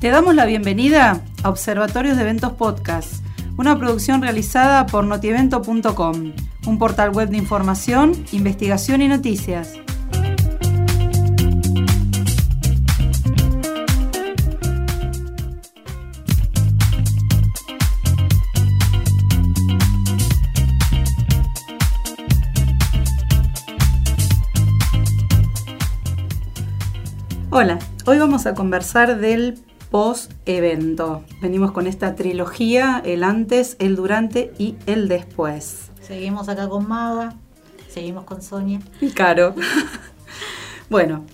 Te damos la bienvenida a Observatorios de Eventos Podcast, una producción realizada por notievento.com, un portal web de información, investigación y noticias. Hola, hoy vamos a conversar del post-evento. Venimos con esta trilogía, el antes, el durante y el después. Seguimos acá con Maga, seguimos con Sonia. Y Caro. bueno,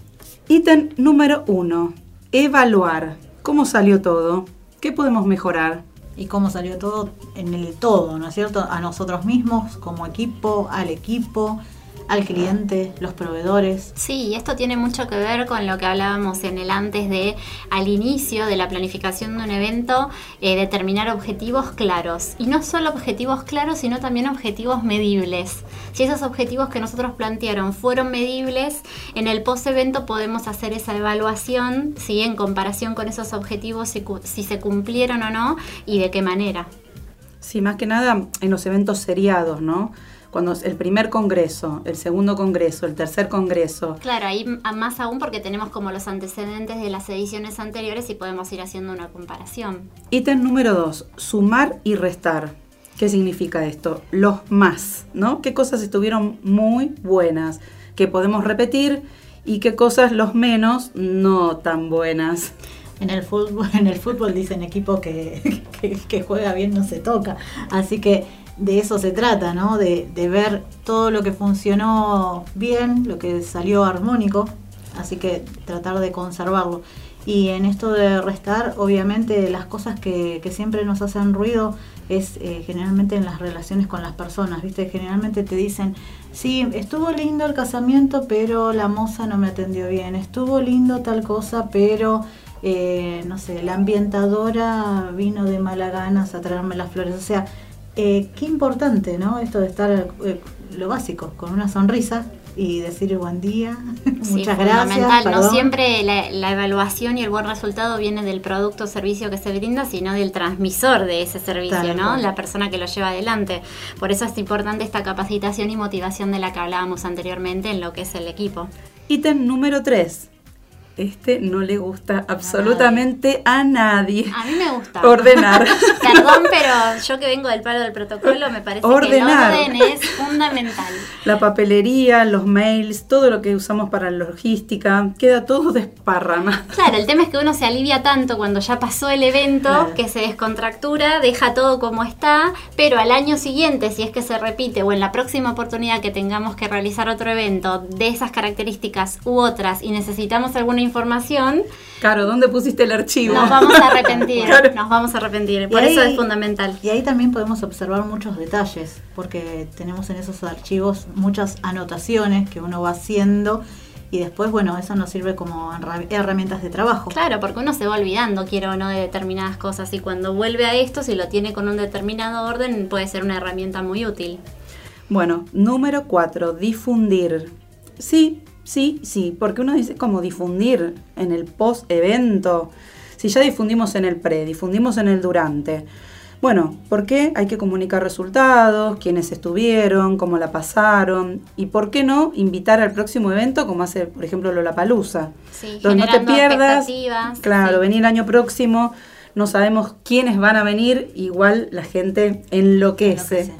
ítem número uno, evaluar. ¿Cómo salió todo? ¿Qué podemos mejorar? Y cómo salió todo en el todo, ¿no es cierto? A nosotros mismos, como equipo, al equipo, al cliente, los proveedores. Sí, y esto tiene mucho que ver con lo que hablábamos en el antes de, al inicio de la planificación de un evento, eh, determinar objetivos claros. Y no solo objetivos claros, sino también objetivos medibles. Si esos objetivos que nosotros plantearon fueron medibles, en el post-evento podemos hacer esa evaluación, ¿sí? en comparación con esos objetivos, si, si se cumplieron o no y de qué manera. Sí, más que nada en los eventos seriados, ¿no? Cuando el primer congreso, el segundo congreso, el tercer congreso. Claro, ahí más aún porque tenemos como los antecedentes de las ediciones anteriores y podemos ir haciendo una comparación. Ítem número dos, sumar y restar. ¿Qué significa esto? Los más, ¿no? ¿Qué cosas estuvieron muy buenas que podemos repetir y qué cosas los menos no tan buenas? En el fútbol, en el fútbol dicen equipo que, que juega bien no se toca. Así que de eso se trata, ¿no? De, ver todo lo que funcionó bien, lo que salió armónico, así que tratar de conservarlo. Y en esto de restar, obviamente las cosas que, siempre nos hacen ruido es eh, generalmente en las relaciones con las personas, ¿viste? Generalmente te dicen, sí, estuvo lindo el casamiento, pero la moza no me atendió bien, estuvo lindo tal cosa, pero, eh, no sé, la ambientadora vino de mala ganas a traerme las flores, o sea, eh, qué importante, ¿no? Esto de estar eh, lo básico, con una sonrisa y decir buen día, muchas gracias. No siempre la, evaluación y el buen resultado viene del producto o servicio que se brinda, sino del transmisor de ese servicio, ¿no? La persona que lo lleva adelante. Por eso es importante esta capacitación y motivación de la que hablábamos anteriormente en lo que es el equipo. Ítem número 3 este no le gusta absolutamente a nadie. A mí me gusta. Ordenar. Perdón, pero yo que vengo del palo del protocolo, me parece que el orden es fundamental. La papelería, los mails, todo lo que usamos para la logística, queda todo desparramado. Claro, el tema es que uno se alivia tanto cuando ya pasó el evento, que se descontractura, deja todo como está, pero al año siguiente, si es que se repite, o en la próxima oportunidad que tengamos que realizar otro evento de esas características u otras y necesitamos alguna información. Claro, ¿dónde pusiste el archivo? Nos vamos a arrepentir, nos vamos a arrepentir. Por eso es fundamental. Y ahí también podemos observar muchos detalles, porque tenemos en esos archivos muchas anotaciones que uno va haciendo y después, bueno, eso nos sirve como herramientas de trabajo. Claro, porque uno se va olvidando, quiero o no, de determinadas cosas y cuando vuelve a esto, si lo tiene con un determinado orden, puede ser una herramienta muy útil. Bueno, número cuatro, difundir. Sí, Sí, sí, porque uno dice como difundir en el post-evento. Si ya difundimos en el pre, difundimos en el durante. Bueno, ¿por qué? Hay que comunicar resultados, quiénes estuvieron, cómo la pasaron y por qué no invitar al próximo evento como hace, por ejemplo, Lollapalooza. Sí, donde no te pierdas. Claro, venir el año próximo no sabemos quiénes van a venir, igual la gente enloquece.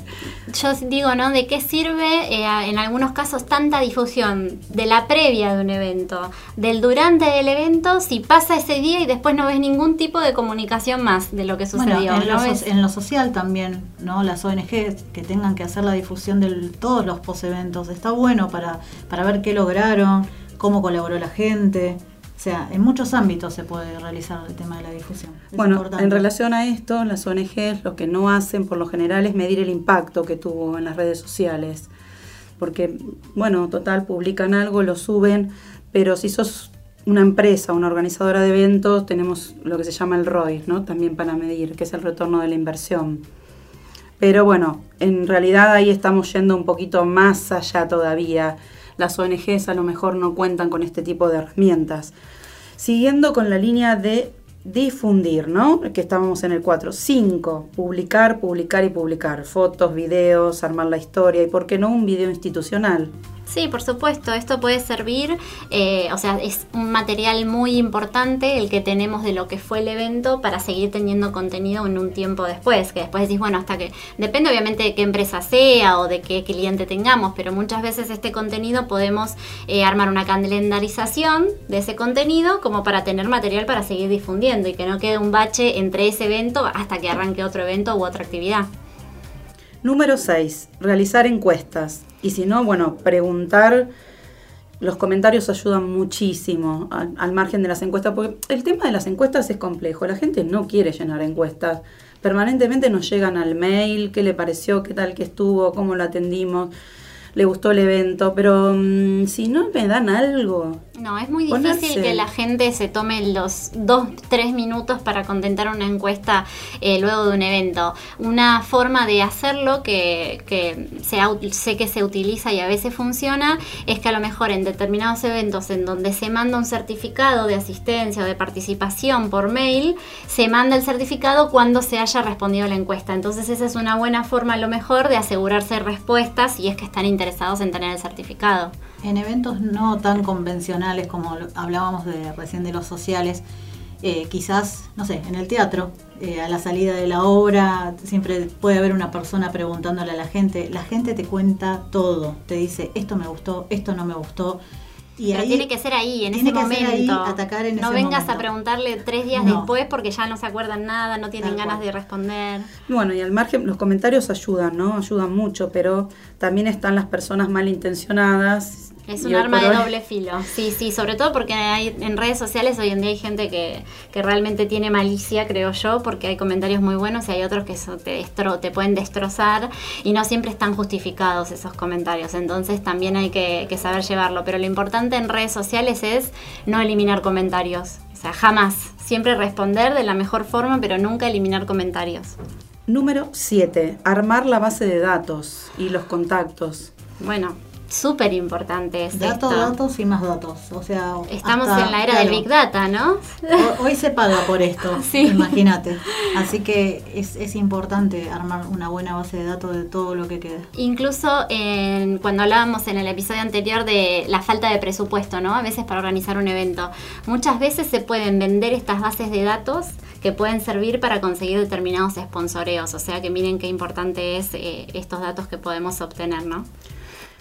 Yo digo, ¿no? ¿De qué sirve eh, en algunos casos tanta difusión de la previa de un evento, del durante del evento, si pasa ese día y después no ves ningún tipo de comunicación más de lo que sucedió? en, lo, en, lo, social también, ¿no? Las ONG que tengan que hacer la difusión de todos los post-eventos, está bueno para, para ver qué lograron, cómo colaboró la gente. O sea, en muchos ámbitos se puede realizar el tema de la difusión. bueno, en relación a esto, las ONGs lo que no hacen por lo general es medir el impacto que tuvo en las redes sociales. Porque, bueno, total, publican algo, lo suben, pero si sos una empresa, una organizadora de eventos, tenemos lo que se llama el ROI, ¿no? También para medir, que es el retorno de la inversión. Pero bueno, en realidad ahí estamos yendo un poquito más allá todavía las ONGs a lo mejor no cuentan con este tipo de herramientas. Siguiendo con la línea de difundir, ¿no? Que estábamos en el 4. 5. Publicar, publicar y publicar. Fotos, videos, armar la historia y, ¿por qué no, un video institucional? Sí, por supuesto, esto puede servir, eh, o sea, es un material muy importante el que tenemos de lo que fue el evento para seguir teniendo contenido en un tiempo después, que después decís, bueno, hasta que, depende obviamente de qué empresa sea o de qué cliente tengamos, pero muchas veces este contenido podemos eh, armar una calendarización de ese contenido como para tener material para seguir difundiendo y que no quede un bache entre ese evento hasta que arranque otro evento u otra actividad. Número 6. Realizar encuestas. Y si no, bueno, preguntar. Los comentarios ayudan muchísimo al, margen de las encuestas, porque el tema de las encuestas es complejo. La gente no quiere llenar encuestas. Permanentemente nos llegan al mail, qué le pareció, qué tal que estuvo, cómo lo atendimos le gustó el evento, pero mm, si no me dan algo. No, es muy difícil que la gente se tome los dos, tres minutos para contentar una encuesta eh, luego de un evento. Una forma de hacerlo que, que sé que se utiliza y a veces funciona es que a lo mejor en determinados eventos en donde se manda un certificado de asistencia o de participación por mail, se manda el certificado cuando se haya respondido la encuesta. Entonces esa es una buena forma a lo mejor de asegurarse respuestas y es que están interesados en tener el certificado. En eventos no tan convencionales como hablábamos de recién de los sociales, eh, quizás, no sé, en el teatro, eh, a la salida de la obra, siempre puede haber una persona preguntándole a la gente, la gente te cuenta todo, te dice, esto me gustó, esto no me gustó, y Pero tiene que ser ahí, en ese momento. atacar en no vengas a preguntarle tres días después porque ya no se acuerdan nada, no tienen ganas de responder. Bueno, y al margen, los comentarios ayudan, ¿no? Ayudan mucho, pero también están las personas malintencionadas es un arma de doble filo, sí, sí, sobre todo porque hay, en redes sociales hoy en día hay gente que, que, realmente tiene malicia, creo yo, porque hay comentarios muy buenos y hay otros que te, te pueden destrozar y no siempre están justificados esos comentarios, entonces también hay que, que saber llevarlo, pero lo importante en redes sociales es no eliminar comentarios, o sea, jamás, siempre responder de la mejor forma, pero nunca eliminar comentarios. Número 7. Armar la base de datos y los contactos. Bueno, súper importante es Datos, datos y más datos. O sea, estamos en la era del Big Data, ¿no? Hoy se paga por esto, imagínate. Así que es, es, importante armar una buena base de datos de todo lo que queda. Incluso en, cuando hablábamos en el episodio anterior de la falta de presupuesto, ¿no? A veces para organizar un evento. Muchas veces se pueden vender estas bases de datos que pueden servir para conseguir determinados sponsoreos. O sea que miren qué importante es eh, estos datos que podemos obtener, ¿no?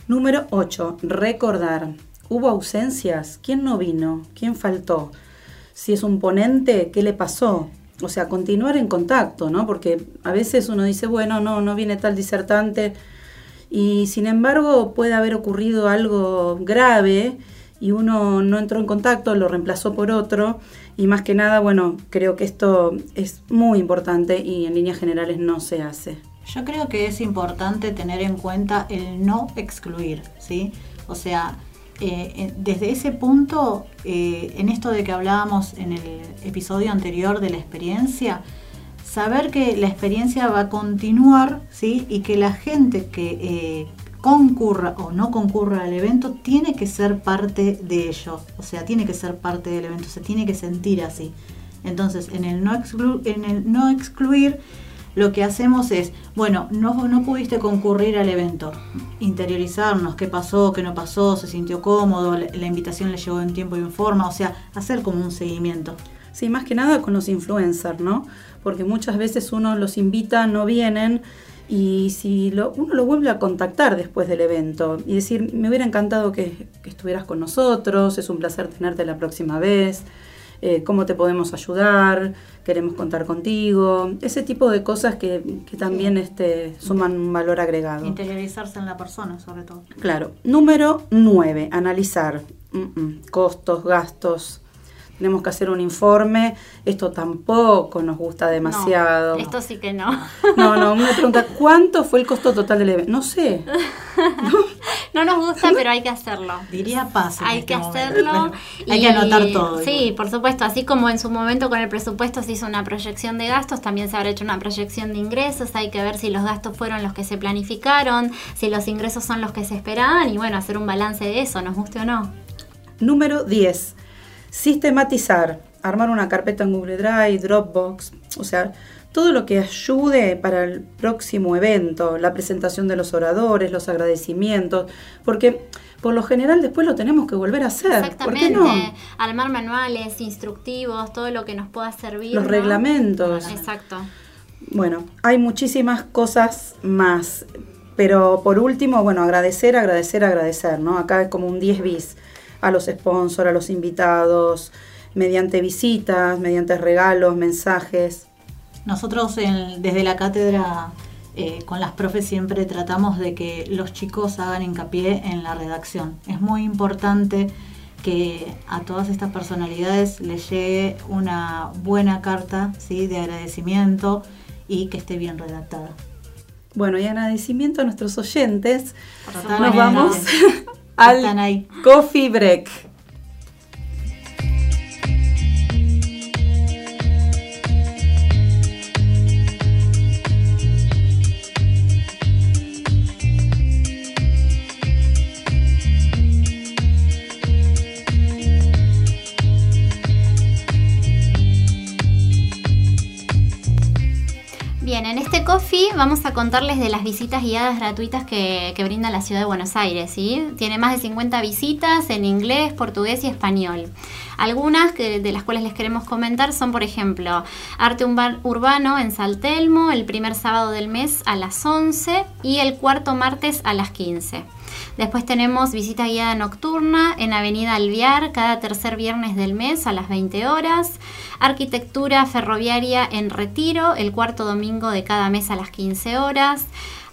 Número 8. Recordar. ¿Hubo ausencias? ¿Quién no vino? ¿Quién faltó? Si es un ponente, ¿qué le pasó? O sea, continuar en contacto, ¿no? Porque a veces uno dice, bueno, no, no viene tal disertante y sin embargo puede haber ocurrido algo grave y uno no entró en contacto, lo reemplazó por otro y más que nada, bueno, creo que esto es muy importante y en líneas generales no se hace. Yo creo que es importante tener en cuenta el no excluir, ¿sí? O sea, eh, desde ese punto, eh, en esto de que hablábamos en el episodio anterior de la experiencia, saber que la experiencia va a continuar, ¿sí? Y que la gente que eh, concurra o no concurra al evento tiene que ser parte de ello, o sea, tiene que ser parte del evento, se tiene que sentir así. Entonces, en el no, en el no excluir lo que hacemos es, bueno, no, no pudiste concurrir al evento, interiorizarnos, qué pasó, qué no pasó, se sintió cómodo, la, invitación le llegó en tiempo y en forma, o sea, hacer como un seguimiento. Sí, más que nada con los influencers, ¿no? Porque muchas veces uno los invita, no vienen y si lo, uno lo vuelve a contactar después del evento y decir, me hubiera encantado que, que estuvieras con nosotros, es un placer tenerte la próxima vez. Eh, cómo te podemos ayudar, queremos contar contigo, ese tipo de cosas que, también este, suman un valor agregado. Interiorizarse en la persona, sobre todo. Claro. Número 9, analizar costos, gastos, tenemos que hacer un informe, esto tampoco nos gusta demasiado. esto sí que no. No, no, me pregunta, ¿cuánto fue el costo total del evento? No sé. No, nos gusta, pero hay que hacerlo. Diría paso. Hay que hacerlo. hay que anotar todo. Sí, por supuesto, así como en su momento con el presupuesto se hizo una proyección de gastos, también se habrá hecho una proyección de ingresos, hay que ver si los gastos fueron los que se planificaron, si los ingresos son los que se esperaban y bueno, hacer un balance de eso, nos guste o no. Número 10 Sistematizar. armar una carpeta en Google Drive, Dropbox, o sea, todo lo que ayude para el próximo evento, la presentación de los oradores, los agradecimientos, porque por lo general después lo tenemos que volver a hacer. Exactamente. no? Armar manuales, instructivos, todo lo que nos pueda servir. Los reglamentos. Exacto. Bueno, hay muchísimas cosas más. Pero por último, bueno, agradecer, agradecer, agradecer, ¿no? Acá es como un 10 bis a los sponsors, a los invitados, mediante visitas, mediante regalos, mensajes. Nosotros desde la cátedra eh, con las profes siempre tratamos de que los chicos hagan hincapié en la redacción. Es muy importante que a todas estas personalidades les llegue una buena carta ¿sí? de agradecimiento y que esté bien redactada. Bueno, y agradecimiento a nuestros oyentes. Nos vamos al coffee break. Vamos a contarles de las visitas guiadas gratuitas que, brinda la ciudad de Buenos Aires. ¿sí? Tiene más de 50 visitas en inglés, portugués y español. Algunas de las cuales les queremos comentar son, por ejemplo, Arte Urbano en Saltelmo, el primer sábado del mes a las 11 y el cuarto martes a las 15. Después tenemos visita guiada nocturna en Avenida Alviar cada tercer viernes del mes a las 20 horas. Arquitectura ferroviaria en Retiro el cuarto domingo de cada mes a las 15 horas.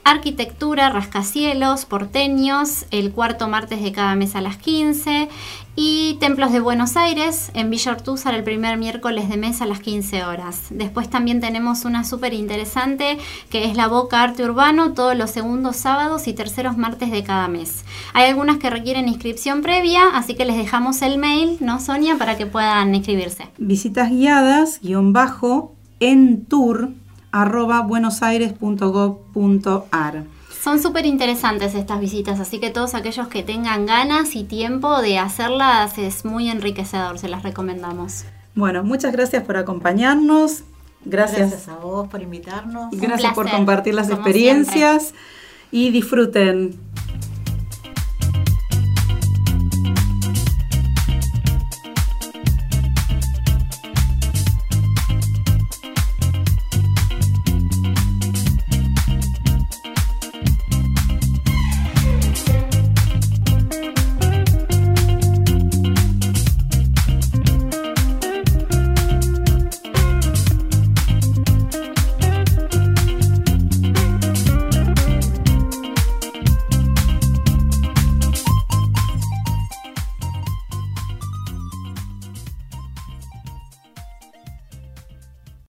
Arquitectura, rascacielos, porteños, el cuarto martes de cada mes a las 15. Y Templos de Buenos Aires en Villa el primer miércoles de mes a las 15 horas. Después también tenemos una súper interesante que es la Boca Arte Urbano todos los segundos sábados y terceros martes de cada mes. Hay algunas que requieren inscripción previa, así que les dejamos el mail, ¿no, Sonia? Para que puedan inscribirse. Visitas guiadas, guion bajo, en tour arroba buenosaires.gov.ar. Son súper interesantes estas visitas, así que todos aquellos que tengan ganas y tiempo de hacerlas es muy enriquecedor, se las recomendamos. Bueno, muchas gracias por acompañarnos. Gracias, a vos por invitarnos. Gracias por compartir las experiencias y disfruten